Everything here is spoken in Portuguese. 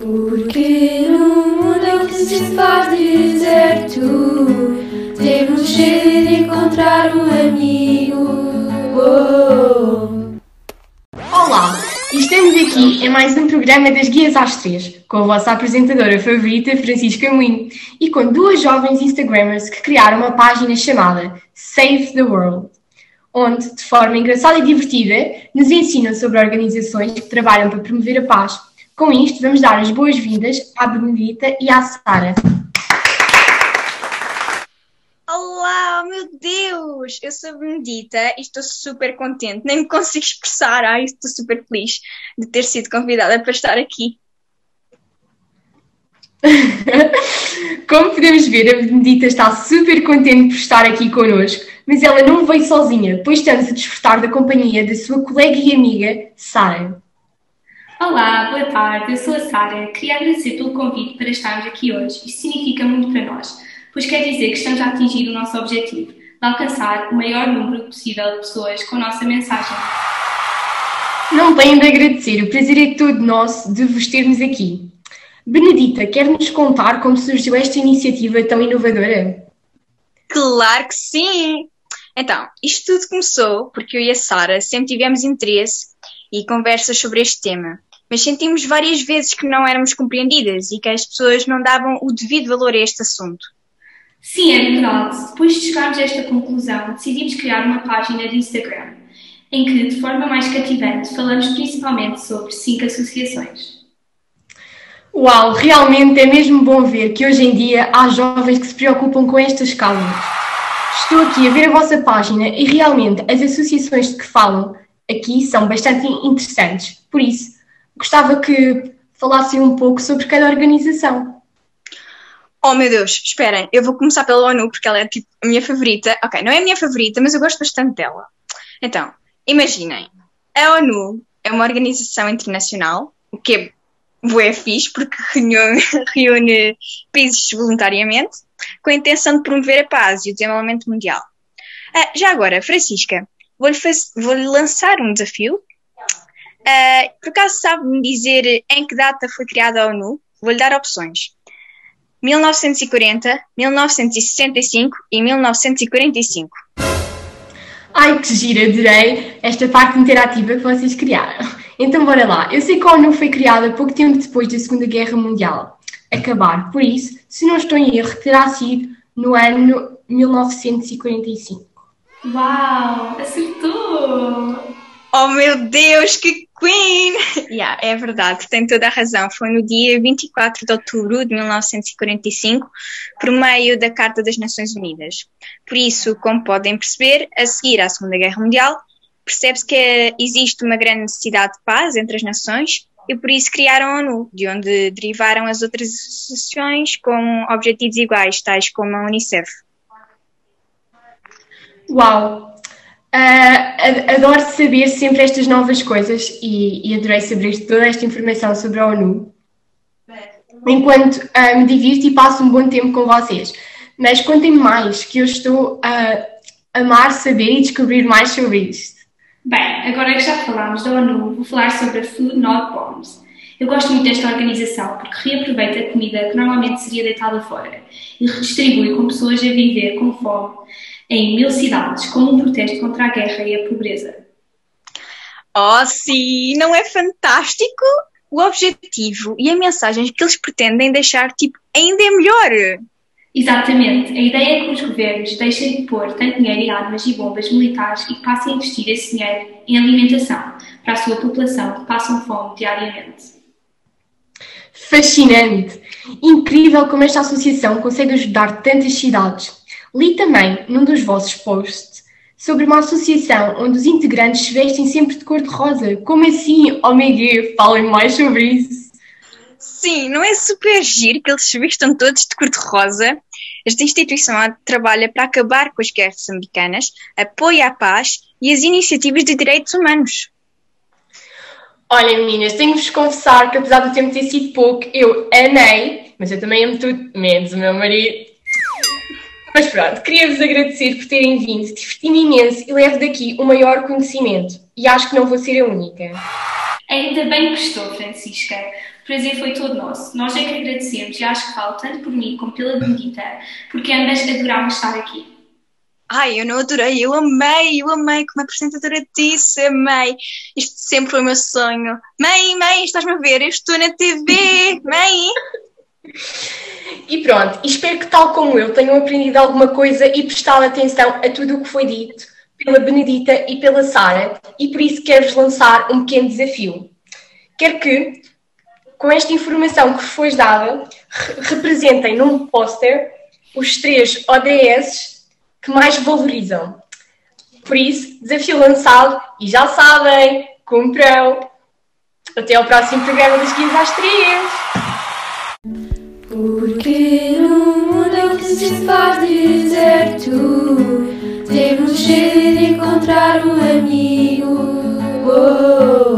Porque no mundo que se faz deserto, temos sede de encontrar um amigo. Oh. Olá, estamos aqui em mais um programa das Guias às Três, com a vossa apresentadora favorita, Francisca Moinho, e com duas jovens Instagrammers que criaram uma página chamada Save the World, onde, de forma engraçada e divertida, nos ensinam sobre organizações que trabalham para promover a paz. Com isto, vamos dar as boas-vindas à Benedita e à Sara. Olá, meu Deus! Eu sou a Benedita e estou super contente, nem me consigo expressar. Ai, estou super feliz de ter sido convidada para estar aqui. Como podemos ver, a Benedita está super contente por estar aqui connosco, mas ela não veio sozinha, pois estamos a desfrutar da companhia da sua colega e amiga, Sara. Olá, boa tarde, eu sou a Sara. Queria agradecer pelo convite para estarmos aqui hoje. Isto significa muito para nós, pois quer dizer que estamos a atingir o nosso objetivo, de alcançar o maior número possível de pessoas com a nossa mensagem. Não tenho de agradecer, o prazer é todo nosso de vos termos aqui. Benedita, quer-nos contar como surgiu esta iniciativa tão inovadora? Claro que sim! Então, isto tudo começou porque eu e a Sara sempre tivemos interesse e conversas sobre este tema, mas sentimos várias vezes que não éramos compreendidas e que as pessoas não davam o devido valor a este assunto. Sim, é verdade. Depois de chegarmos a esta conclusão, decidimos criar uma página de Instagram, em que, de forma mais cativante, falamos principalmente sobre cinco associações. Uau, realmente é mesmo bom ver que hoje em dia há jovens que se preocupam com estas causas. Estou aqui a ver a vossa página e realmente as associações de que falam aqui são bastante interessantes. Por isso, gostava que falassem um pouco sobre cada organização. Oh meu Deus, esperem, eu vou começar pela ONU porque ela é tipo a minha favorita. Ok, não é a minha favorita, mas eu gosto bastante dela. Então, imaginem, a ONU é uma organização internacional, o que é bué fixe porque reúne, reúne países voluntariamente com a intenção de promover a paz e o desenvolvimento mundial. Ah, já agora, Francisca, vou-lhe vou lançar um desafio. Uh, por acaso sabe-me dizer em que data foi criada a ONU? Vou-lhe dar opções. 1940, 1965 e 1945. Ai, que gira, adorei esta parte interativa que vocês criaram. Então, bora lá. Eu sei que a ONU foi criada pouco tempo depois da Segunda Guerra Mundial acabar, por isso, se não estou em erro, terá sido no ano 1945. Uau, acertou! Oh meu Deus, que Queen! yeah, é verdade, tem toda a razão. Foi no dia 24 de outubro de 1945, por meio da Carta das Nações Unidas. Por isso, como podem perceber, a seguir à Segunda Guerra Mundial, percebe-se que existe uma grande necessidade de paz entre as nações e por isso criaram a ONU, de onde derivaram as outras associações com objetivos iguais, tais como a Unicef. Uau! Uh, adoro saber sempre estas novas coisas e, e, adorei saber toda esta informação sobre a ONU. Enquanto uh, me divirto e passo um bom tempo com vocês. Mas contem mais, que eu estou a amar saber e descobrir mais sobre isto. Bem, agora que já falámos da ONU, vou falar sobre a Food Not Bombs. Eu gosto muito desta organização porque reaproveita a comida que normalmente seria deitada fora e redistribui com pessoas a viver com fome em mil cidades, como um protesto contra a guerra e a pobreza. Oh, sim! Não é fantástico? O objetivo e a mensagem que eles pretendem deixar, tipo, ainda é melhor! Exatamente. A ideia é que os governos deixem de pôr tanto dinheiro em armas e bombas militares e que passem a investir esse dinheiro em alimentação para a sua população que passam fome diariamente. Fascinante! Incrível como esta associação consegue ajudar tantas cidades. Li também, num dos vossos posts, sobre uma associação onde os integrantes se vestem sempre de cor-de-rosa. Como assim? Oh meu Deus, falem mais sobre isso. Sim, não é super giro que eles se vestam todos de cor-de-rosa? Esta instituição trabalha para acabar com as guerras americanas, apoia a paz e as iniciativas de direitos humanos. Olha, meninas, tenho-vos confessar que apesar do tempo ter sido pouco, eu amei, mas eu também amo tudo, menos o meu marido. Mas pronto, queria-vos agradecer por terem vindo, diverti-me imenso e levo daqui o maior conhecimento. E acho que não vou ser a única. Ainda bem que estou, Francisca, O prazer foi todo nosso. Nós é que agradecemos e acho que falo tanto por mim como pela Benedita, porque ambas adoravam estar aqui. Ai, eu não adorei, eu amei, eu amei, como a apresentadora disse, amei. Isto sempre foi o meu sonho. Mãe, mãe, estás-me a ver? Eu estou na TV, mãe. E pronto, espero que, tal como eu, tenham aprendido alguma coisa e prestado atenção a tudo o que foi dito pela Benedita e pela Sara, e por isso quero-vos lançar um pequeno desafio. Quero que, com esta informação que vos foi dada, representem num póster os três ODS que mais valorizam. Por isso, desafio lançado e já sabem, cumpram! Até ao próximo programa das 15 às 3! Porque no mundo que se faz deserto, temos de encontrar um amigo. Oh.